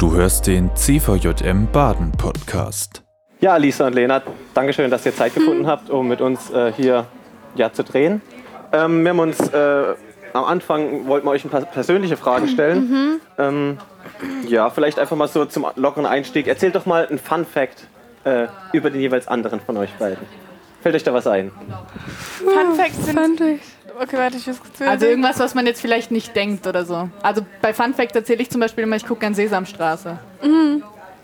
Du hörst den CVJM Baden Podcast. Ja, Lisa und Lena, Dankeschön, dass ihr Zeit gefunden habt, um mit uns äh, hier ja, zu drehen. Ähm, wir haben uns äh, am Anfang wollten wir euch ein paar persönliche Fragen stellen. Ähm, ja, vielleicht einfach mal so zum lockeren Einstieg. Erzählt doch mal einen Fun Fact äh, über den jeweils anderen von euch beiden. Fällt euch da was ein? Fun Facts sind. Ich. Okay, warte, ich muss kurz Also irgendwas, was man jetzt vielleicht nicht denkt oder so. Also bei Fun Fact erzähle ich zum Beispiel immer, ich gucke gern Sesamstraße.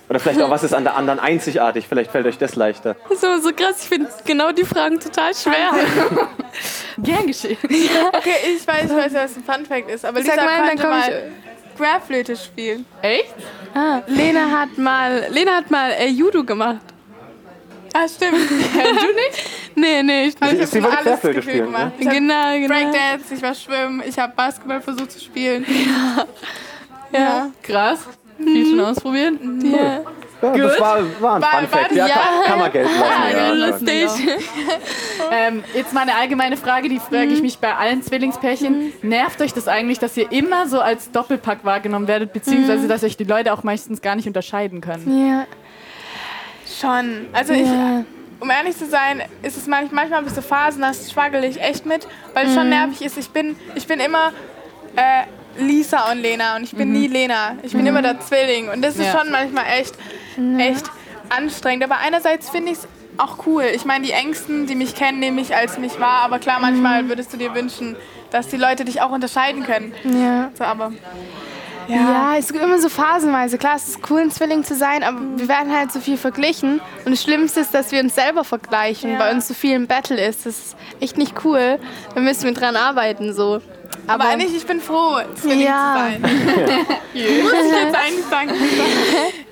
Oder vielleicht auch, was ist an der anderen einzigartig? Vielleicht fällt euch das leichter. So, so krass, ich finde genau die Fragen total schwer. Gern geschehen. Okay, ich weiß, ich weiß, was ein Fun Fact ist, aber Lisa Sag mal, dann konnte komm mal Querflöte spielen. Echt? Ah, Lena hat mal, Lena hat mal äh, Judo gemacht. Ah, stimmt. du nicht? Nee, nee, ich Sie- Ich sie habe alles spielen, gemacht. Ich hab Genau, genau. Breakdance, ich war schwimmen, ich habe Basketball versucht zu spielen. Ja. Krass. Viel schon ausprobiert? ja. Ja, das war, war ein War- Fun war Fact. Ja, ja. Kann, kann man gelten lassen. Ja, Ja, ja. lustig. Ähm, jetzt mal eine allgemeine Frage, die frage ich mich bei allen Zwillingspärchen. Nervt euch das eigentlich, dass ihr immer so als Doppelpack wahrgenommen werdet, beziehungsweise dass euch die Leute auch meistens gar nicht unterscheiden können? Ja. Schon. Also ich, Ja. um ehrlich zu sein, ist es manchmal, manchmal habe ich so Phasen, da struggle ich echt mit, weil es Mhm. schon nervig ist. Ich bin, ich bin immer äh, Lisa und Lena und ich bin nie Lena. Ich bin immer der Zwilling und das ist Ja. schon manchmal echt, echt anstrengend. Aber einerseits finde ich es auch cool. Ich meine, die Ängsten, die mich kennen, nehme ich als mich wahr. Aber klar, manchmal würdest du dir wünschen, dass die Leute dich auch unterscheiden können. Ja. So, aber Ja, es gibt immer so phasenweise. Klar, es ist cool, ein Zwilling zu sein, aber wir werden halt so viel verglichen. Und das Schlimmste ist, dass wir uns selber vergleichen, Ja. weil uns so viel im Battle ist. Das ist echt nicht cool. Da müssen wir dran arbeiten, so. Aber eigentlich, ich bin froh, Zwilling Ja. zu sein. Muss ich jetzt eigentlich sagen.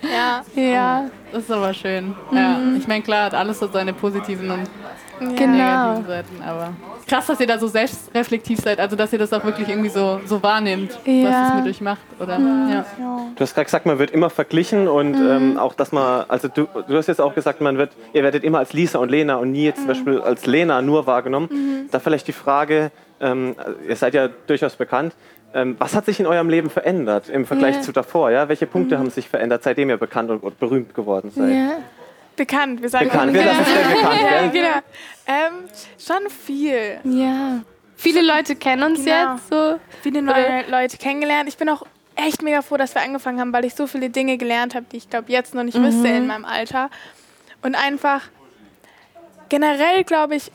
ja. Ja, Das ist aber schön. Ja, ich meine, klar, hat alles so seine positiven und genau. Seiten, aber krass, dass ihr da so selbstreflektiv seid, also dass ihr das auch wirklich irgendwie so, so wahrnehmt, was Ja. es mit euch macht, oder? Ja. Du hast gerade gesagt, man wird immer verglichen und ähm, auch, dass man, also du, du hast jetzt auch gesagt, man wird, ihr werdet immer als Lisa und Lena und nie jetzt zum Beispiel als Lena nur wahrgenommen. Da vielleicht die Frage, ähm, ihr seid ja durchaus bekannt, ähm, was hat sich in eurem Leben verändert im Vergleich Ja. zu davor? Ja? Welche Punkte haben sich verändert, seitdem ihr bekannt und, und berühmt geworden seid? Ja. Bekannt, wir sagen Bekannt, wir lassen es schnell bekannt, Ja, gell? genau. Ähm, schon viel. ja. Viele Leute kennen uns Genau. jetzt so. Viele neue Leute kennengelernt. Ich bin auch echt mega froh, dass wir angefangen haben, weil ich so viele Dinge gelernt habe, die ich glaube jetzt noch nicht wüsste in meinem Alter. Und einfach generell, glaube ich,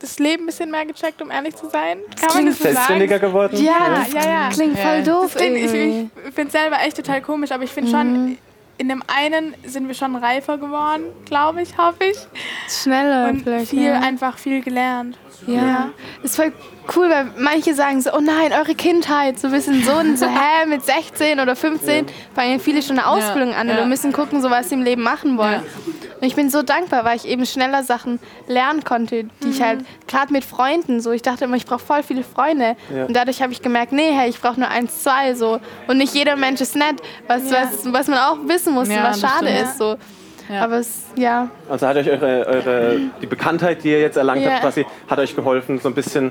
das Leben ein bisschen mehr gecheckt, um ehrlich zu sein. Kann man das so Selbstständiger sagen? geworden? Ja, Ja, ja, ja. klingt voll Ja. doof. Das klingt, ich ich finde es selber echt total komisch, aber ich finde schon, in dem einen sind wir schon reifer geworden, glaube ich, hoffe ich. Schneller Und vielleicht. viel, ja. einfach viel gelernt. Ja. Ist voll cool, weil manche sagen so, oh nein, eure Kindheit, so ein bisschen so und so, hä, mit 16 oder 15 fangen viele schon eine Ausbildung an ja. oder müssen gucken, so was sie im Leben machen wollen. Ja. Und ich bin so dankbar, weil ich eben schneller Sachen lernen konnte, die ich halt, gerade mit Freunden, so, ich dachte immer, ich brauche voll viele Freunde. Ja. Und dadurch habe ich gemerkt, nee, hey, ich brauche nur eins, zwei, so. Und nicht jeder Mensch ist nett, was, Ja. was, was man auch wissen muss Ja, was schade stimmt. ist, so. Ja. Aber es, ja. Also hat euch eure, eure, die Bekanntheit, die ihr jetzt erlangt Ja. habt, quasi, hat euch geholfen, so ein bisschen,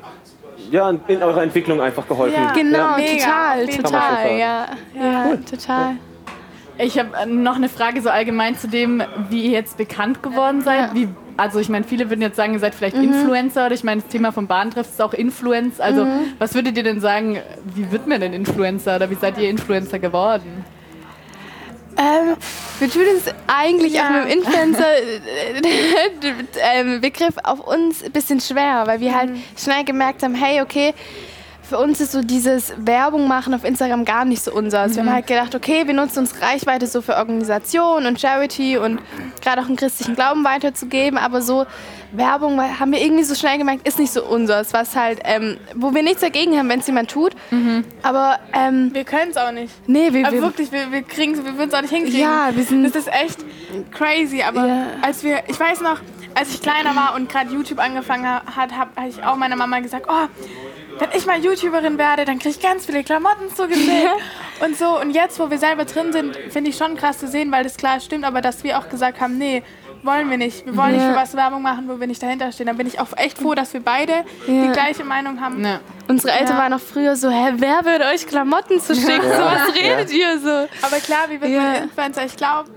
ja, in eurer Entwicklung einfach geholfen. Ja. Genau, Mega. total, total, ja. Ja, total. Ich habe noch eine Frage so allgemein zu dem, wie ihr jetzt bekannt geworden seid. Ja. Wie, also ich meine, viele würden jetzt sagen, ihr seid vielleicht Influencer oder ich meine, das Thema vom Bahntreff ist auch Influence. Also was würdet ihr denn sagen, wie wird man denn Influencer oder wie seid ihr Influencer geworden? Ähm, wir tun es eigentlich Ja. auch mit dem Influencer-Begriff auf uns ein bisschen schwer, weil wir halt schnell gemerkt haben, hey, okay, für uns ist so dieses Werbung machen auf Instagram gar nicht so unseres. Wir haben halt gedacht, okay, wir nutzen unsere Reichweite so für Organisation und Charity und gerade auch einen christlichen Glauben weiterzugeben, aber so Werbung haben wir irgendwie so schnell gemerkt, ist nicht so unseres, was halt, ähm, wo wir nichts dagegen haben, wenn es jemand tut, aber ähm, Wir können es auch nicht. nee, wir, Aber wir wirklich, wir, wir kriegen wir würden es auch nicht hinkriegen. Ja, wir sind- Das ist echt crazy. Aber Ja. als wir, ich weiß noch, als ich kleiner war und gerade YouTube angefangen ha- hat, habe hab ich auch meiner Mama gesagt, oh, wenn ich mal YouTuberin werde, dann kriege ich ganz viele Klamotten zugeschickt und so. Und jetzt, wo wir selber drin sind, finde ich schon krass zu sehen, weil das klar stimmt, aber dass wir auch gesagt haben, nee, wollen wir nicht. Wir wollen nicht Ja. für was Werbung machen, wo wir nicht dahinter stehen. Dann bin ich auch echt froh, dass wir beide die gleiche Meinung haben. Ja. Unsere Eltern Ja. waren noch früher so, hä, wer würde euch Klamotten zu schicken? So was redet ihr so? Aber klar, wie wird Ja. man Influencer? Ich glaube,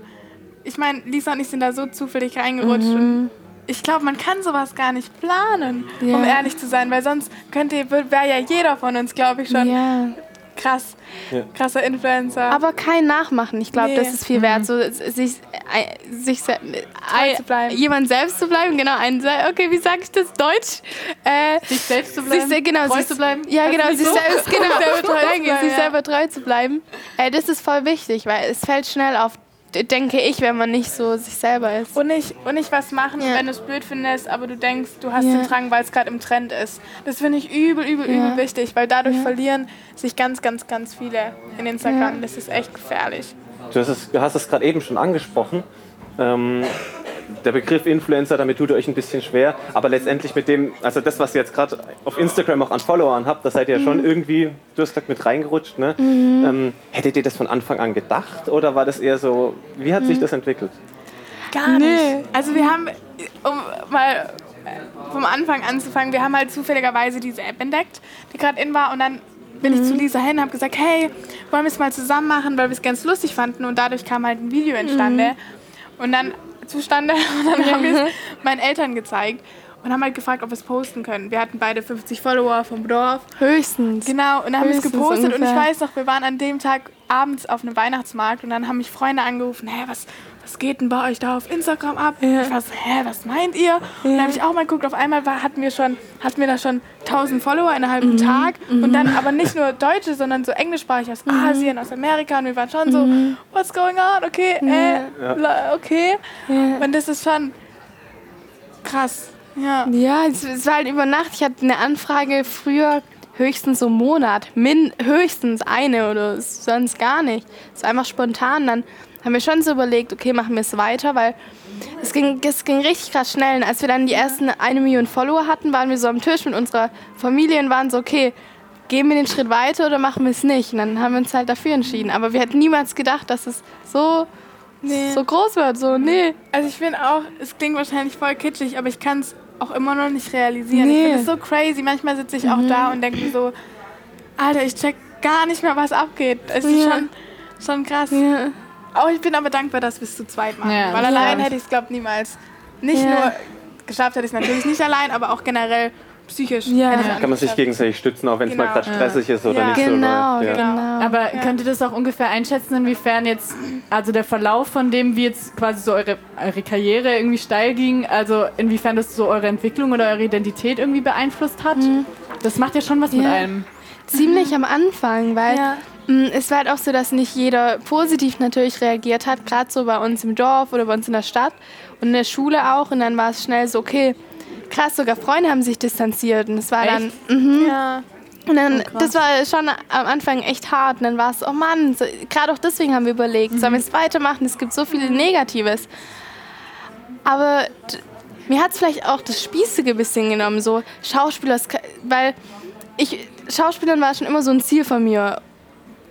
ich meine, Lisa und ich sind da so zufällig reingerutscht. Mhm. Ich glaube, man kann sowas gar nicht planen, Ja. um ehrlich zu sein, weil sonst könnte, wäre ja jeder von uns, glaube ich, schon Ja. krass, Ja. krasser Influencer. Aber kein Nachmachen. Ich glaube, Nee. das ist viel wert, so sich, äh, sich se- ein, zu bleiben. jemand selbst zu bleiben. Genau, ein, okay, wie sage ich das Deutsch? Äh, Sich selbst zu sich, bleiben, se- genau, treu sich, zu bleiben. Ja, genau, sich so? selbst, genau, selber treu zu Danke, bleiben, sich selber treu zu bleiben. Äh, das ist voll wichtig, weil es fällt schnell auf, denke ich, wenn man nicht so sich selber ist. und nicht, und nicht was machen, Ja. wenn du es blöd findest, aber du denkst, du hast Ja. den Drang, weil es gerade im Trend ist. Das finde ich übel, übel, Ja. übel wichtig, weil dadurch verlieren sich ganz, ganz, ganz viele in Instagram. Das ist echt gefährlich. Du hast es, du hast es gerade eben schon angesprochen. Ähm, der Begriff Influencer, damit tut ihr euch ein bisschen schwer. Aber letztendlich mit dem, also das, was ihr jetzt gerade auf Instagram auch an Followern habt, da seid ihr ja schon irgendwie, du hast gesagt, mit reingerutscht. Ne? Ähm, hättet ihr das von Anfang an gedacht oder war das eher so, wie hat sich das entwickelt? Gar nicht. Also wir haben, um mal äh, vom Anfang anzufangen, wir haben halt zufälligerweise diese App entdeckt, die gerade in war und dann bin ich zu Lisa hin und habe gesagt, hey, wollen wir es mal zusammen machen, weil wir es ganz lustig fanden und dadurch kam halt ein Video entstande und dann zustande und dann haben wir es meinen Eltern gezeigt und haben halt gefragt, ob wir es posten können. Wir hatten beide 50 Follower vom Dorf. Höchstens. Genau, und dann haben wir es gepostet und ich ungefähr. weiß noch, wir waren an dem Tag abends auf einem Weihnachtsmarkt und dann haben mich Freunde angerufen, hä, was, was geht denn bei euch da auf Instagram ab? Ich war so, hä, was meint ihr? Und dann habe ich auch mal geguckt, auf einmal war, hatten wir schon, hatten wir da schon 1000 Follower Mhm. einem Tag und dann aber nicht nur Deutsche, sondern so englischsprachig aus Asien, aus Amerika und wir waren schon so, Mhm. what's going on? Okay, äh, okay. Und das ist schon krass. Ja. Ja, es, es war halt über Nacht. Ich hatte eine Anfrage früher höchstens so einen Monat. Min, höchstens eine oder sonst gar nicht. Es war einfach spontan. Dann haben wir schon so überlegt, okay, machen wir es weiter, weil es ging, es ging richtig krass schnell. Und als wir dann die ersten eine Million Follower hatten, waren wir so am Tisch mit unserer Familie und waren so, okay, gehen wir den Schritt weiter oder machen wir es nicht? Und dann haben wir uns halt dafür entschieden. Aber wir hätten niemals gedacht, dass es so, Nee. so groß wird. So, nee. Also ich finde auch, es klingt wahrscheinlich voll kitschig, aber ich kann es auch immer noch nicht realisieren. Ich Nee. finde es so crazy. Manchmal sitze ich auch da und denke mir so, Alter, ich check gar nicht mehr, was abgeht. Es ist Ja. schon, schon krass. Ja. Auch ich bin aber dankbar, dass wir es zu zweit machen. Ja, weil allein glaub ich. hätte ich es, glaube niemals. Nicht Ja. nur geschafft hätte ich es natürlich nicht allein, aber auch generell psychisch. Ja. hätte ich Kann man sich gegenseitig stützen, auch wenn es mal Genau. gerade stressig ist oder Ja. nicht Genau, so läuft. Ja. genau. Aber könnt ihr das auch ungefähr einschätzen, inwiefern jetzt, also der Verlauf von dem, wie jetzt quasi so eure, eure Karriere irgendwie steil ging, also inwiefern das so eure Entwicklung oder eure Identität irgendwie beeinflusst hat? Das macht ja schon was mit Ja. einem. Ziemlich am Anfang, weil Ja. Es war halt auch so, dass nicht jeder positiv natürlich reagiert hat, gerade so bei uns im Dorf oder bei uns in der Stadt und in der Schule auch. Und dann war es schnell so, okay, krass, sogar Freunde haben sich distanziert. Und es war dann, mhm. Ja. und dann, das war schon am Anfang echt hart. Und dann war es, oh Mann, so, gerade auch deswegen haben wir überlegt, sollen wir es weitermachen? Es gibt so viel Negatives. Aber mir hat es vielleicht auch das Spießige ein bisschen genommen, so Schauspieler, weil ich, Schauspielern war schon immer so ein Ziel von mir.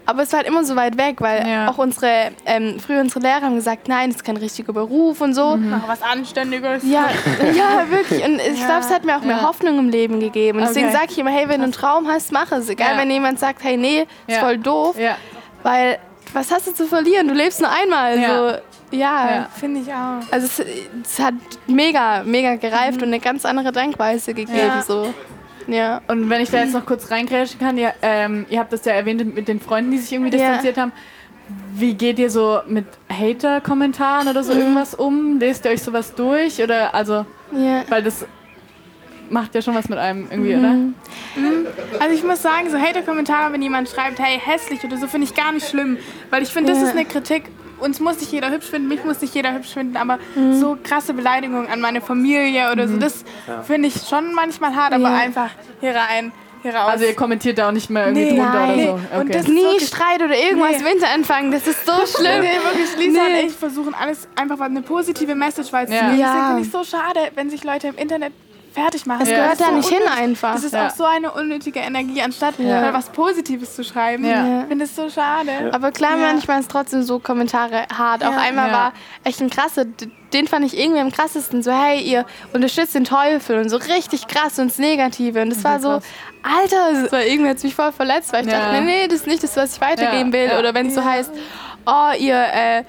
Aber es war halt immer so weit weg, weil Ja. auch unsere, ähm, früher unsere Lehrer haben gesagt, nein, das ist kein richtiger Beruf und so. Mach was Anständiges. Ja, ja, wirklich. Und ich glaube, es hat mir auch mehr Ja. Hoffnung im Leben gegeben. Und deswegen Okay. sage ich immer, hey, wenn du einen Traum hast, mach es. Egal, Ja. wenn jemand sagt, hey, nee, ist Ja. voll doof. Ja. Weil, was hast du zu verlieren? Du lebst nur einmal. Ja. So, ja. Ja. Finde ich auch. Also es, es hat mega, mega gereift und eine ganz andere Denkweise gegeben. Ja. So. Ja. Und wenn ich da jetzt noch kurz reingrätschen kann, ihr, ähm, ihr habt das ja erwähnt mit den Freunden, die sich irgendwie Ja. distanziert haben. Wie geht ihr so mit Hater-Kommentaren oder so Mhm. irgendwas um? Lest ihr euch sowas durch? Oder also, ja. weil das macht ja schon was mit einem irgendwie, Mhm. Also ich muss sagen, so Hater-Kommentare, wenn jemand schreibt, hey, hässlich oder so, finde ich gar nicht schlimm. Weil ich finde, das Ja. ist eine Kritik. Uns muss nicht jeder hübsch finden, mich muss nicht jeder hübsch finden, aber Mhm. so krasse Beleidigungen an meine Familie oder so, das finde ich schon manchmal hart, aber Ja. einfach hier rein, hier raus. Also ihr kommentiert da auch nicht mehr irgendwie Nee, drunter nein. oder so. Nee. Und Okay. das- Nie wirklich- Streit oder irgendwas Nee. im Winter anfangen. Das ist so schlimm. Nee, wirklich, Lisa Nee. und ich versuchen alles einfach mal eine positive Message weiterzugeben. Ja. Deswegen Ja. finde ich so schade, wenn sich Leute im Internet fertig machen. Es Ja. gehört da so nicht hin einfach. Das ist Ja. auch so eine unnötige Energie, anstatt Ja. mal was Positives zu schreiben. Ja. Ich finde es so schade. Aber klar, Ja. manchmal ist trotzdem so Kommentare hart. Auch einmal Ja. war echt ein krasser, den fand ich irgendwie am krassesten. So, hey, ihr unterstützt den Teufel und so richtig krass und das Negative. Und das war so, Alter, das war irgendwie hat mich voll verletzt, weil ich Ja. dachte, nee, nee, das ist nicht das, was ich weitergeben Ja, will. ja. Oder wenn es so heißt, oh, ihr, äh,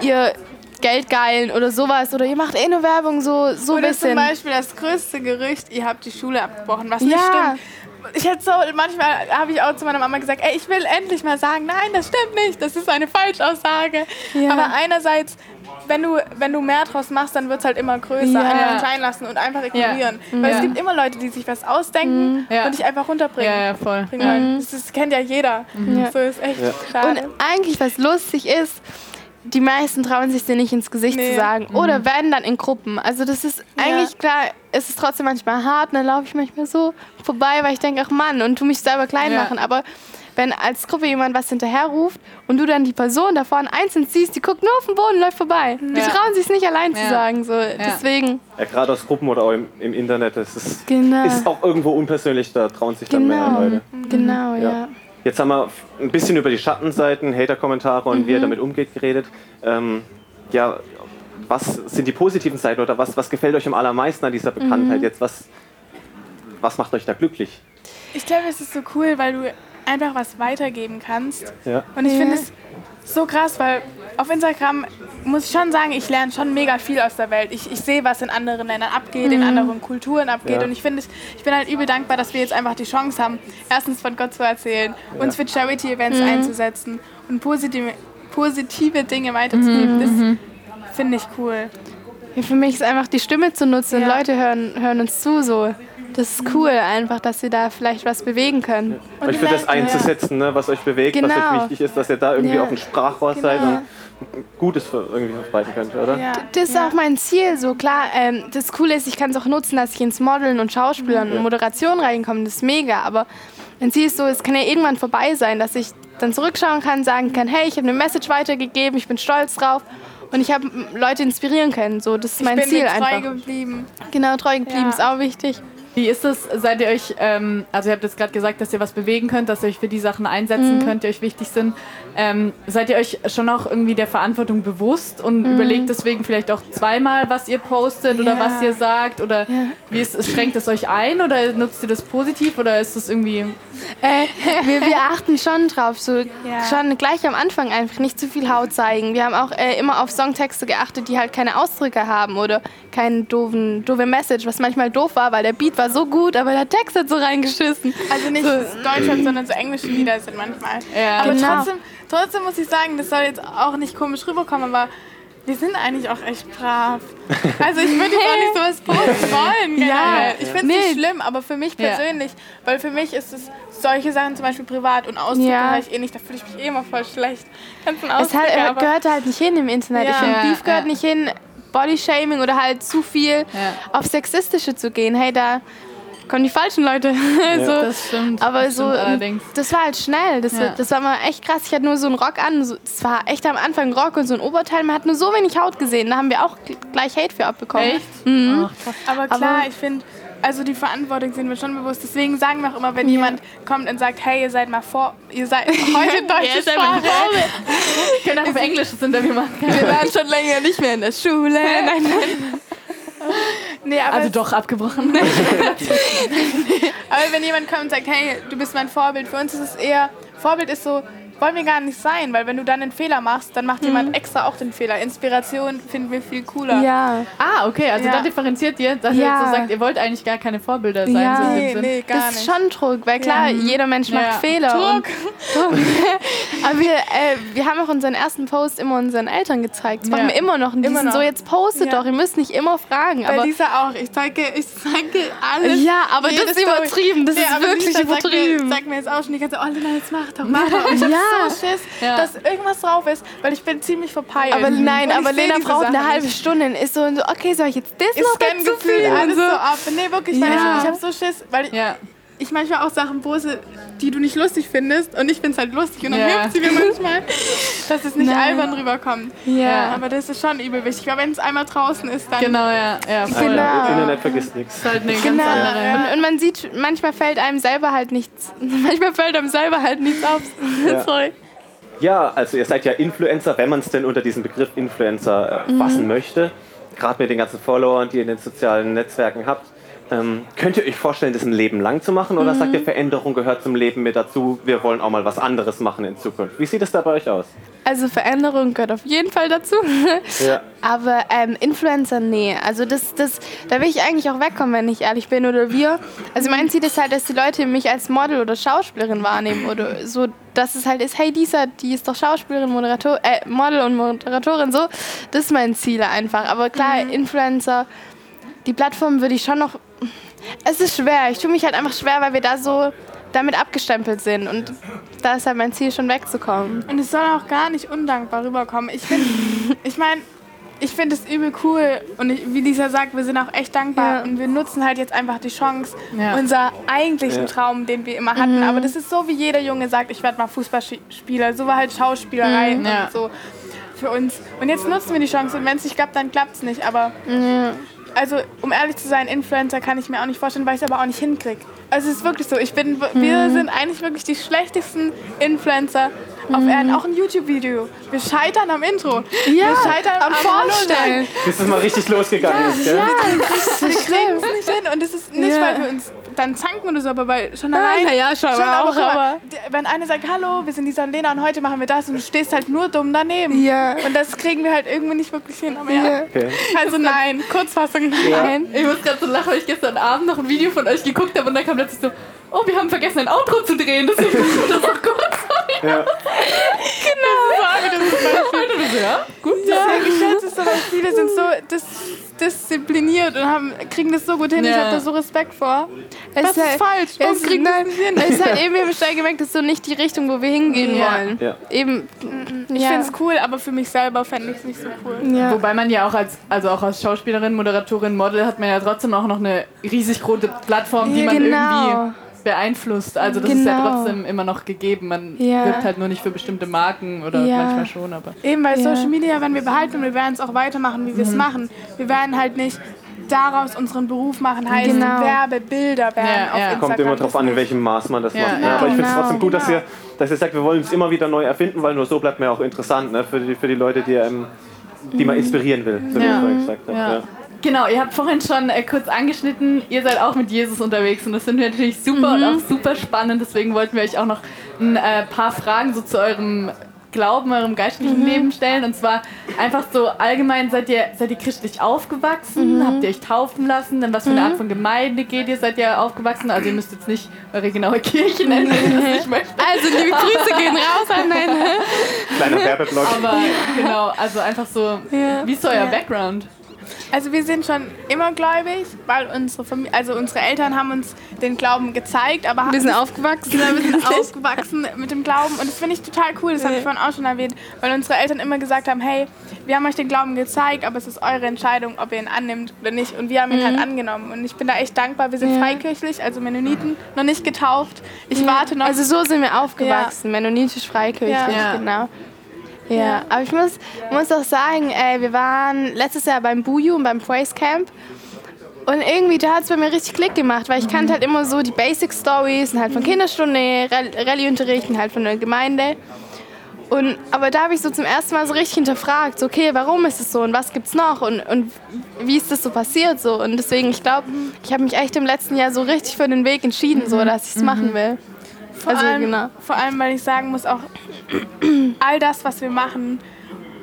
ihr Geldgeilen oder sowas. Oder ihr macht eh nur Werbung, so, so ein Oder zum bisschen. Beispiel das größte Gerücht, ihr habt die Schule abgebrochen, was nicht Ja. stimmt. Ich hätte so, manchmal habe ich auch zu meiner Mama gesagt, ey, ich will endlich mal sagen, nein, das stimmt nicht, das ist eine Falschaussage. Ja. Aber einerseits, wenn du, wenn du mehr draus machst, dann wird es halt immer größer. Ja. Einfach sein lassen und einfach ignorieren. Weil Ja. es gibt immer Leute, die sich was ausdenken Ja. und dich einfach runterbringen. Ja, ja, voll. Bringen wollen. Das, ist, kennt ja jeder. Ja. So ist echt Ja. schade. Und eigentlich, was lustig ist, die meisten trauen sich dir nicht ins Gesicht Nee. zu sagen. Oder werden dann in Gruppen. Also das ist eigentlich klar, es ist trotzdem manchmal hart. Und dann laufe ich manchmal so vorbei, weil ich denke, ach Mann, und tu mich selber klein Ja. machen. Aber wenn als Gruppe jemand was hinterher ruft und du dann die Person da vorne einzeln siehst, die guckt nur auf den Boden und läuft vorbei. Die Ja. trauen sich nicht allein zu Ja. sagen. So. Deswegen, Ja, gerade aus Gruppen oder auch im, im Internet, das ist, genau. ist auch irgendwo unpersönlich, da trauen sich dann mehr Genau, Leute. genau, ja. Jetzt haben wir ein bisschen über die Schattenseiten, Hater-Kommentare und wie Mhm. er damit umgeht geredet. Ähm, ja, was sind die positiven Seiten oder was, was gefällt euch am allermeisten an dieser Mhm. Bekanntheit jetzt? Was, was macht euch da glücklich? Ich glaube, es ist so cool, weil du einfach was weitergeben kannst. Ja. Und ich Ja. finde es so krass, weil auf Instagram muss ich schon sagen, ich lerne schon mega viel aus der Welt. Ich, ich sehe, was in anderen Ländern abgeht, in anderen Kulturen abgeht. Ja. Und ich finde, ich bin halt übel dankbar, dass wir jetzt einfach die Chance haben, erstens von Gott zu erzählen, uns für Charity-Events einzusetzen und positive, positive Dinge weiterzugeben. Das finde ich cool. Ja, für mich ist einfach die Stimme zu nutzen Ja. Leute hören, hören uns zu. So. Das ist cool einfach, dass sie da vielleicht was bewegen können. Und euch für das einzusetzen, ne, was euch bewegt, was Genau. euch wichtig ist, dass ihr da irgendwie Ja. auch ein Sprachrohr seid und Gutes für, irgendwie verbreiten könnt, oder? Ja. Das ist auch mein Ziel. So klar, ähm, das Coole ist, ich kann es auch nutzen, dass ich ins Modeln und Schauspielern und Moderation reinkomme. Das ist mega. Aber mein Ziel ist so, es kann ja irgendwann vorbei sein, dass ich dann zurückschauen kann, sagen kann, hey, ich habe eine Message weitergegeben, ich bin stolz drauf. Und ich habe Leute inspirieren können. So, das ist mein ich bin Ziel mir treu einfach. geblieben. Genau, treu geblieben Ja. ist auch wichtig. Wie ist es, seid ihr euch, ähm, also ihr habt jetzt gerade gesagt, dass ihr was bewegen könnt, dass ihr euch für die Sachen einsetzen könnt, die euch wichtig sind. Ähm, seid ihr euch schon auch irgendwie der Verantwortung bewusst und überlegt deswegen vielleicht auch zweimal, was ihr postet oder Ja. was ihr sagt? Oder wie ist, schränkt es euch ein oder nutzt ihr das positiv oder ist das irgendwie... Äh, wir, wir achten schon drauf, so Ja. schon gleich am Anfang einfach nicht zu viel Haut zeigen. Wir haben auch äh, immer auf Songtexte geachtet, die halt keine Ausdrücke haben oder keinen doofen, doofe Message, was manchmal doof war, weil der Beat war so gut, aber der Text hat so reingeschissen. Also nicht Deutschland, sondern so englische Lieder sind manchmal. Ja. Aber Genau. trotzdem, trotzdem muss ich sagen, das soll jetzt auch nicht komisch rüberkommen, aber wir sind eigentlich auch echt brav. Also ich würde jetzt auch nicht sowas posten wollen. Ja. Ich finde es Nee. nicht schlimm, aber für mich Ja. persönlich, weil für mich ist es solche Sachen zum Beispiel privat und Ausdrücke Ja. ich eh nicht, da fühle ich mich eh immer voll schlecht. Ganzen Es Ausdrücke, halt, aber gehört halt nicht hin im Internet. Ja. Ich finde, Ja, Beef gehört ja. nicht hin, Bodyshaming oder halt zu viel Ja. auf Sexistische zu gehen. Hey, da kommen die falschen Leute. so. Das stimmt. Aber das so, stimmt allerdings. das war halt schnell. Das, Ja. das war mal echt krass. Ich hatte nur so einen Rock an. Das war echt am Anfang Rock und so ein Oberteil. Man hat nur so wenig Haut gesehen. Da haben wir auch gl- gleich Hate für abbekommen. Echt? Ach, krass. Aber klar, Aber- ich finde, also die Verantwortung sind wir schon bewusst. Deswegen sagen wir auch immer, wenn jemand kommt und sagt, hey, ihr seid mal vor, ihr seid heute deutsche Sprache. Wir können auch auf Englisch das Interview machen. Wir waren schon länger nicht mehr in der Schule. Nein, nein. Nee, aber, Also doch abgebrochen. aber wenn jemand kommt und sagt, hey, du bist mein Vorbild, für uns ist es eher, Vorbild ist so, wollen wir gar nicht sein, weil wenn du dann einen Fehler machst, dann macht jemand extra auch den Fehler. Inspiration finden wir viel cooler. Ja. Ah, okay, also Ja. da differenziert ihr, dass ihr Ja. jetzt so sagt, ihr wollt eigentlich gar keine Vorbilder sein. Ja. So Nee, nee, gar Das nicht. ist schon Druck, weil klar, jeder Mensch macht Ja. Fehler. Druck. Und, aber wir, äh, wir haben auch unseren ersten Post immer unseren Eltern gezeigt. Das machen Ja. wir immer noch. Und die Immer sind noch. so, jetzt postet Ja. doch, ihr müsst nicht immer fragen. Bei Aber, Lisa auch. Ich zeige, ich zeige alles. ja, aber das ist Story. übertrieben. Das ist wirklich Lisa übertrieben. Sagt mir, sagt mir jetzt auch schon die ganze Zeit, oh Lina, jetzt mach doch, mach doch. Ja. So Schiss, Ja. dass irgendwas drauf ist, weil ich bin ziemlich verpeilt. aber nein, Und ich aber Lena braucht eine halbe. Stunde. und Ist so, und so, okay, soll ich jetzt das Ich noch dazu gefühlt fügen? alles so ab. Nee, wirklich, weil ich, ich habe so Schiss, weil ich, Ja. ich manchmal auch Sachen poste, die du nicht lustig findest und ich finde es halt lustig und dann Ja. hilft sie mir manchmal, dass es nicht Nein. albern rüberkommt. Ja. Aber das ist schon übel wichtig, weil wenn es einmal draußen ist, dann Genau, ja. ja voll. Genau. Internet vergisst nichts. Halt eine ganz Genau. andere. Und, und man sieht, manchmal fällt einem selber halt nichts. Manchmal fällt einem selber halt nichts auf. Ja. Sorry. Ja, also ihr seid ja Influencer, wenn man es denn unter diesen Begriff Influencer äh, fassen möchte. Gerade mit den ganzen Followern, die ihr in den sozialen Netzwerken habt. Ähm, könnt ihr euch vorstellen, das ein Leben lang zu machen? Oder sagt ihr, Veränderung gehört zum Leben mit dazu? Wir wollen auch mal was anderes machen in Zukunft. Wie sieht es da bei euch aus? Also Veränderung gehört auf jeden Fall dazu. Ja. Aber ähm, Influencer, nee. Also das, das, da will ich eigentlich auch wegkommen, wenn ich ehrlich bin oder wir. Also mein Ziel ist halt, dass die Leute mich als Model oder Schauspielerin wahrnehmen oder so, dass es halt ist, hey, dieser, die ist doch Schauspielerin, Moderator, äh, Model und Moderatorin, so. Das ist mein Ziel einfach. Aber klar, Influencer, die Plattform würde ich schon noch. Es ist schwer. Ich tue mich halt einfach schwer, weil wir da so damit abgestempelt sind und da ist halt mein Ziel schon wegzukommen. Und es soll auch gar nicht undankbar rüberkommen. Ich finde, ich meine, ich finde es übel cool und ich, wie Lisa sagt, wir sind auch echt dankbar Ja. und wir nutzen halt jetzt einfach die Chance, Ja. unser eigentlichen Ja. Traum, den wir immer hatten. Aber das ist so, wie jeder Junge sagt, ich werde mal Fußballspieler. So war halt Schauspielerei und Ja. so für uns. Und jetzt nutzen wir die Chance und wenn es nicht klappt, dann klappt es nicht. Aber also, um ehrlich zu sein, Influencer kann ich mir auch nicht vorstellen, weil ich es aber auch nicht hinkriege. Also es ist wirklich so, ich bin, wir sind eigentlich wirklich die schlechtesten Influencer auf Erden. Auch ein YouTube-Video. Wir scheitern am Intro. wir scheitern am, am Vorstellen. Bis es mal richtig losgegangen ist, gell? Wir kriegen es nicht hin. Und es ist nicht, Ja. weil wir uns dann zanken oder so, aber weil schon allein... na ja, schon aber auch, aber- Wenn eine sagt, hallo, wir sind Lisa und Lena und heute machen wir das und du stehst halt nur dumm daneben. Ja. Und das kriegen wir halt irgendwie nicht wirklich hin. Aber ja. Okay. Also nein, Kurzfassung nein. Ich muss gerade so lachen, weil ich gestern Abend noch ein Video von euch geguckt habe und dann kam plötzlich so, oh, wir haben vergessen, ein Outro zu drehen, deswegen ist das auch kurz. Ja. ja, gut. Deswegen, ich schätze es so, weil viele sind so dis diszipliniert und haben, kriegen das so gut hin. Ich Ja. habe da so Respekt vor. Es Das ist falsch. Warum Es, kriegen wir nein, das nicht hin? es ist halt eben, wir haben schnell gemerkt, das ist so nicht die Richtung, wo wir hingehen Ja. wollen. Ja. Eben, Ich ja. finde es cool, aber für mich selber fände ich es nicht so cool. ja. Wobei man ja auch als, also auch als Schauspielerin, Moderatorin, Model hat man ja trotzdem auch noch eine riesig große Plattform, die Ja, man genau. irgendwie beeinflusst. Also das ist ja Genau. trotzdem immer noch gegeben. Man Ja. wirkt halt nur nicht für bestimmte Marken oder Ja. manchmal schon, aber. Eben, weil Ja. Social Media werden wir behalten und wir werden es auch weitermachen, wie wir es machen. Wir werden halt nicht daraus unseren Beruf machen, heißt Genau. Werbebilder werden Ja, auf ja. Instagram. Kommt immer Das drauf an, in welchem Maß man das Ja, macht. Ne? ja. Aber ich finde es Genau. trotzdem gut, dass Genau. ihr, dass ihr sagt, wir wollen es immer wieder neu erfinden, weil nur so bleibt man ja auch interessant ne? für, die, für die Leute, die, ähm, die man inspirieren will, so wie Ja. ich vorhin gesagt habe. Ja. Ja. Genau, ihr habt vorhin schon äh, kurz angeschnitten, ihr seid auch mit Jesus unterwegs und das finden wir natürlich super und auch super spannend. Deswegen wollten wir euch auch noch ein äh, paar Fragen so zu eurem Glauben, eurem geistlichen Leben stellen. Und zwar einfach so allgemein, seid ihr, seid ihr christlich aufgewachsen? Habt ihr euch taufen lassen? In was für eine Art von Gemeinde geht ihr? Seid ihr aufgewachsen? Also ihr müsst jetzt nicht eure genaue Kirche nennen, wenn ihr das nicht möchtet. Also, liebe Grüße gehen raus an deinen. Kleiner Werbeblock. Aber genau, also einfach so, wie ist so euer Background? Also wir sind schon immer gläubig, weil unsere Familie, also unsere Eltern haben uns den Glauben gezeigt, aber haben Wir sind aufgewachsen. Ja, wir sind aufgewachsen mit dem Glauben und das finde ich total cool, das habe ich Ja. vorhin auch schon erwähnt, weil unsere Eltern immer gesagt haben, hey, wir haben euch den Glauben gezeigt, aber es ist eure Entscheidung, ob ihr ihn annimmt oder nicht und wir haben ihn halt angenommen und ich bin da echt dankbar, wir sind Ja. freikirchlich, also Mennoniten, noch nicht getauft, ich warte noch. Also so sind wir aufgewachsen, mennonitisch freikirchlich, Ja. genau. Ja, aber ich muss, muss auch sagen, ey, wir waren letztes Jahr beim Buju und beim Praise Camp. Und irgendwie da hat es bei mir richtig Klick gemacht, weil ich kannte halt immer so die Basic Stories und halt von Kinderstunde, Rall- Rallyeunterricht und halt von der Gemeinde. Und, aber da habe ich so zum ersten Mal so richtig hinterfragt, so, okay, warum ist es so und was gibt's noch und, und wie ist das so passiert so? Und deswegen, ich glaube, ich habe mich echt im letzten Jahr so richtig für den Weg entschieden, so, dass ich es machen will. Vor, also, allem, genau. vor allem, weil ich sagen muss, auch all das, was wir machen,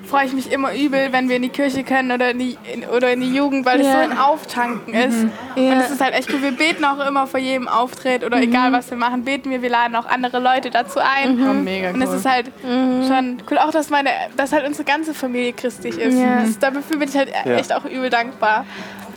freue ich mich immer übel, wenn wir in die Kirche können oder in die, in, oder in die Jugend, weil es Ja. so ein Auftanken ist. Und Ja. es ist halt echt cool. Wir beten auch immer vor jedem Auftritt oder egal was wir machen, beten wir. Wir laden auch andere Leute dazu ein. Oh, mega Und es cool. ist halt schon cool, auch dass meine, dass halt unsere ganze Familie christlich ist. Ja. Das, dafür bin ich halt Ja. echt auch übel dankbar.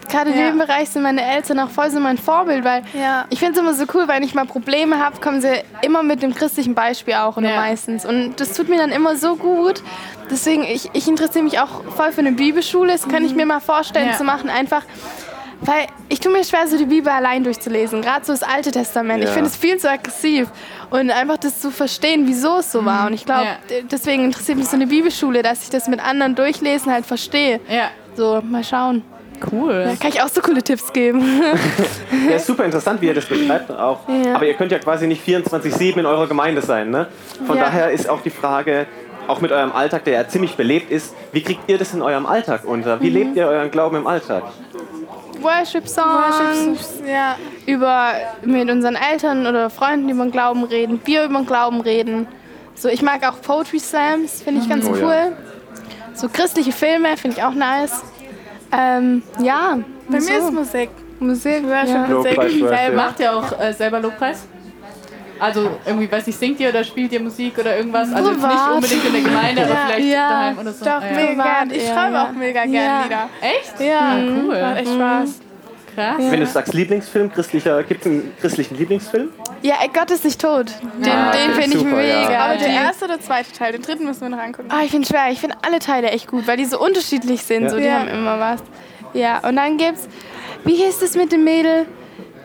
Gerade in Ja. dem Bereich sind meine Eltern auch voll so mein Vorbild, weil Ja. ich finde es immer so cool, wenn ich mal Probleme habe, kommen sie immer mit dem christlichen Beispiel auch Ja. meistens. Und das tut mir dann immer so gut. Deswegen, ich, ich interessiere mich auch voll für eine Bibelschule. Das kann ich mir mal vorstellen Ja. zu machen, einfach weil ich ich tue mir schwer, so die Bibel allein durchzulesen, gerade so das Alte Testament. Ich Ja. finde es viel zu aggressiv und einfach das zu verstehen, wieso es so war. Und ich glaube, Ja. deswegen interessiert mich so eine Bibelschule, dass ich das mit anderen durchlesen halt verstehe. Ja, So, mal schauen. Cool. Da kann ich auch so coole Tipps geben. Ja, ist super interessant, wie ihr das beschreibt auch. Ja. Aber ihr könnt ja quasi nicht 24-7 in eurer Gemeinde sein. Ne? Von Ja. daher ist auch die Frage, auch mit eurem Alltag, der ja ziemlich belebt ist, wie kriegt ihr das in eurem Alltag unter? Mhm. Wie lebt ihr euren Glauben im Alltag? Worship-Songs, Ja. über mit unseren Eltern oder Freunden über den Glauben reden, wir über den Glauben reden. So, ich mag auch Poetry Slams, finde ich ganz Oh, cool. ja. So christliche Filme finde ich auch nice. Ähm, ja, Bei mir ist Musik. Musik. Ja. Musik. Lobpreis, Worship. selber. Macht ihr auch äh, selber Lobpreis? Also irgendwie, weiß nicht, singt ihr oder spielt ihr Musik oder irgendwas? Also nicht unbedingt in der Gemeinde, aber vielleicht Ja. daheim oder so. Doch, Ah, ja. mega gern. Ich schreibe ja. auch mega gern Ja. Lieder. Echt? Ja, Macht cool. echt Spaß. Krass. Wenn du sagst Lieblingsfilm, christlicher, gibt es einen christlichen Lieblingsfilm? ja, Gott ist nicht tot. Den, Ah, den finde ich super, ja. mega. Aber der erste oder zweite Teil, den dritten müssen wir noch angucken. Ah, ich finde schwer. Ich finde alle Teile echt gut, weil die so unterschiedlich sind. Ja. So, die Ja. haben immer was. Ja, und dann gibt's, wie hieß es mit dem Mädel,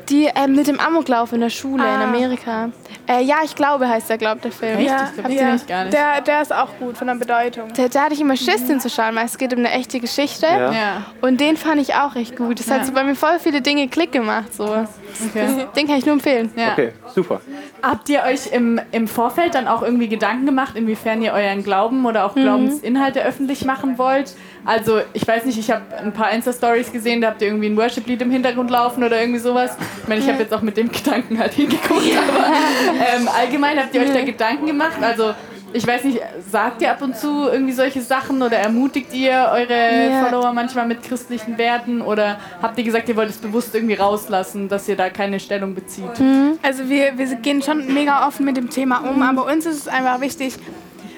die ähm, mit dem Amoklauf in der Schule in Ah. Amerika? Äh, ja, ich glaube, heißt der, glaubt der Film. Echt? Ja, Ich kenn ich gar nicht. Der, der ist auch gut von der Bedeutung. Da, da hatte ich immer Schiss hinzuschauen, weil es geht um eine echte Geschichte. Ja. Ja, Und den fand ich auch echt gut. Das Ja. hat so bei mir voll viele Dinge Klick gemacht. So. Okay. Den kann ich nur empfehlen. Ja. Okay, super. Habt ihr euch im, im Vorfeld dann auch irgendwie Gedanken gemacht, inwiefern ihr euren Glauben oder auch Glaubensinhalte öffentlich machen wollt? Also, ich weiß nicht, ich habe ein paar Insta-Stories gesehen, da habt ihr irgendwie ein Worship-Lied im Hintergrund laufen oder irgendwie sowas. Ich meine, ich habe jetzt auch mit dem Gedanken halt hingeguckt, aber ähm, allgemein habt ihr euch da Gedanken gemacht? Also, ich weiß nicht, sagt ihr ab und zu irgendwie solche Sachen oder ermutigt ihr eure Ja. Follower manchmal mit christlichen Werten oder habt ihr gesagt, ihr wollt es bewusst irgendwie rauslassen, dass ihr da keine Stellung bezieht? Also wir, wir gehen schon mega offen mit dem Thema um, aber uns ist es einfach wichtig.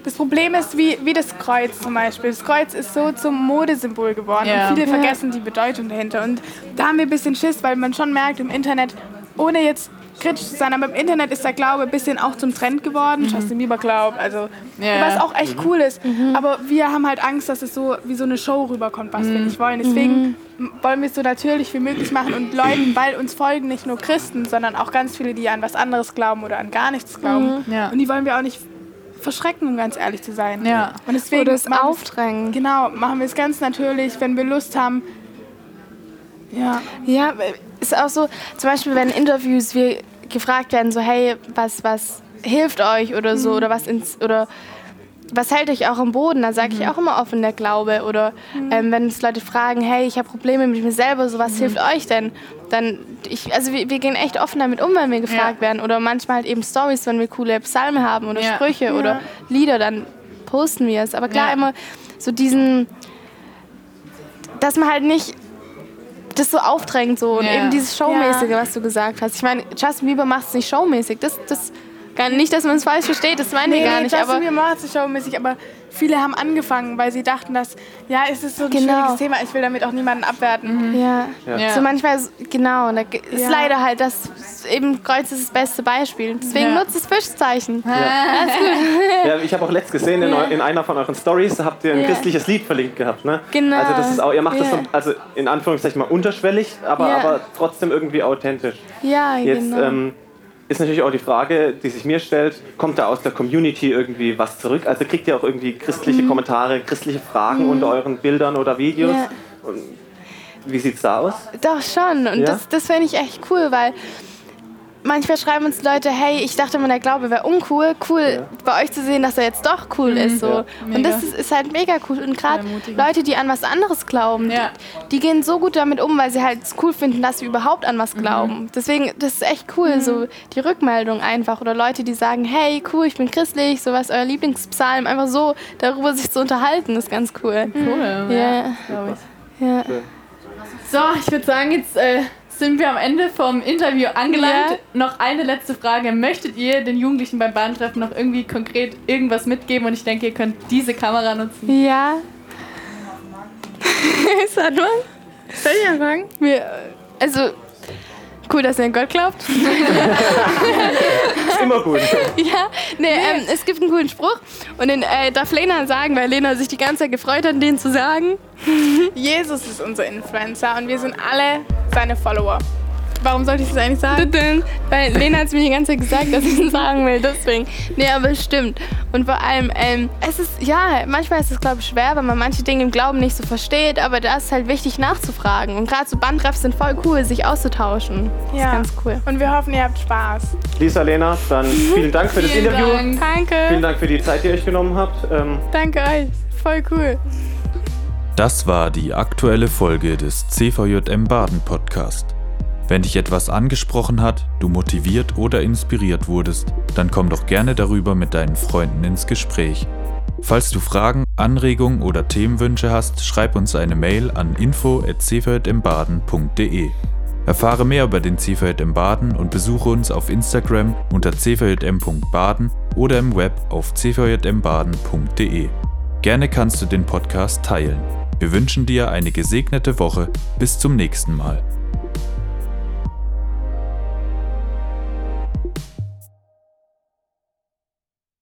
Das Problem ist wie, wie das Kreuz zum Beispiel. Das Kreuz ist so zum Modesymbol geworden Ja. und viele vergessen die Bedeutung dahinter. Und da haben wir ein bisschen Schiss, weil man schon merkt im Internet, ohne jetzt kritisch zu sein, aber im Internet ist der Glaube ein bisschen auch zum Trend geworden. Justin Bieber glaubt, also Ja. was auch echt cool ist. Aber wir haben halt Angst, dass es so wie so eine Show rüberkommt, was wir nicht wollen. Deswegen m- wollen wir es so natürlich wie möglich machen und Leuten, weil uns folgen nicht nur Christen, sondern auch ganz viele, die an was anderes glauben oder an gar nichts glauben. Ja. Und die wollen wir auch nicht verschrecken, um ganz ehrlich zu sein. Ja. Und deswegen Oder es aufdrängen. Genau, machen wir es ganz natürlich, wenn wir Lust haben. Ja. Ja, ist auch so, zum Beispiel, wenn in Interviews wir gefragt werden, so, hey, was, was hilft euch oder so, oder was ins, oder was hält euch auch am Boden? Da sage ich auch immer offen der Glaube. Oder ähm, wenn uns Leute fragen, hey, ich habe Probleme mit mir selber, so was hilft euch denn? Dann, ich, also wir, wir gehen echt offen damit um, wenn wir gefragt Ja. werden. Oder manchmal halt eben Stories, wenn wir coole Psalme haben oder Ja. Sprüche oder Lieder, dann posten wir es. Aber klar, Ja. immer so diesen, dass man halt nicht das so aufdrängt so und Ja. eben dieses Showmäßige, was du gesagt hast. Ich meine, Justin Bieber macht es nicht showmäßig. Das, das gar nicht, dass man es falsch versteht, das meine ich gar nicht. Justin Bieber macht es showmäßig, aber viele haben angefangen, weil sie dachten, dass, ja, es ist so ein Genau. schwieriges Thema, ich will damit auch niemanden abwerten. ja, Ja. so manchmal, ist- genau, und da ist Ja. leider halt das, eben Kreuz ist das beste Beispiel. Deswegen Ja. nutzt das Fischzeichen. Ja, ich habe auch letzt gesehen, in, in einer von euren Stories habt ihr ein Ja. christliches Lied verlinkt gehabt. Ne? Genau. Also das ist auch, ihr macht das so, also in Anführungszeichen mal unterschwellig, aber, Ja. aber trotzdem irgendwie authentisch. Ja, Jetzt genau. ähm, ist natürlich auch die Frage, die sich mir stellt, kommt da aus der Community irgendwie was zurück? Also kriegt ihr auch irgendwie christliche Kommentare, christliche Fragen unter euren Bildern oder Videos? Mhm. Ja. Und wie sieht's da aus? Doch schon. Und Ja? das, das finde ich echt cool, weil manchmal schreiben uns Leute, hey, ich dachte immer, der Glaube wäre uncool. Cool, Ja. bei euch zu sehen, dass er jetzt doch cool ist. So. Ja. Und das ist, ist halt mega cool. Und gerade. Leute, die an was anderes glauben, Ja. die, die gehen so gut damit um, weil sie halt es cool finden, dass sie überhaupt an was glauben. Deswegen, das ist echt cool, so die Rückmeldung einfach. Oder Leute, die sagen, hey, cool, ich bin christlich, so was euer Lieblingspsalm. Einfach so darüber sich zu unterhalten, ist ganz cool. Cool. Ja, glaube ich. ja. So, ich würde sagen, jetzt äh, sind wir am Ende vom Interview angelangt. Ja. Noch eine letzte Frage. Möchtet ihr den Jugendlichen beim Bahntreffen noch irgendwie konkret irgendwas mitgeben? Und ich denke, ihr könnt diese Kamera nutzen. Ja. Sag mal. Soll ich anfangen? Wir, also, Cool, dass ihr an Gott glaubt. Ist immer gut. ja, nee, ähm, es gibt einen coolen Spruch und den äh, darf Lena sagen, weil Lena sich die ganze Zeit gefreut hat, den zu sagen. Jesus ist unser Influencer und wir sind alle seine Follower. Warum sollte ich das eigentlich sagen? Weil Lena hat es mir die ganze Zeit gesagt, dass ich es sagen will, deswegen. Nee, aber es stimmt. Und vor allem, ähm, es ist, ja, manchmal ist es, glaube ich, schwer, weil man manche Dinge im Glauben nicht so versteht, aber da ist halt wichtig nachzufragen. Und gerade so Bandrefs sind voll cool, sich auszutauschen. Das Ja. ist ganz cool. Und wir hoffen, ihr habt Spaß. Lisa, Lena, dann vielen Dank für das Vielen Interview. Dank. Danke. Vielen Dank für die Zeit, die ihr euch genommen habt. Ähm, Danke euch. Voll cool. Das war die aktuelle Folge des CVJM Baden Podcast. Wenn dich etwas angesprochen hat, du motiviert oder inspiriert wurdest, dann komm doch gerne darüber mit deinen Freunden ins Gespräch. Falls du Fragen, Anregungen oder Themenwünsche hast, schreib uns eine Mail an info@cvjmbaden.de. Erfahre mehr über den CVJM Baden und besuche uns auf Instagram unter cvjm.baden oder im Web auf cvjmbaden.de. Gerne kannst du den Podcast teilen. Wir wünschen dir eine gesegnete Woche. Bis zum nächsten Mal.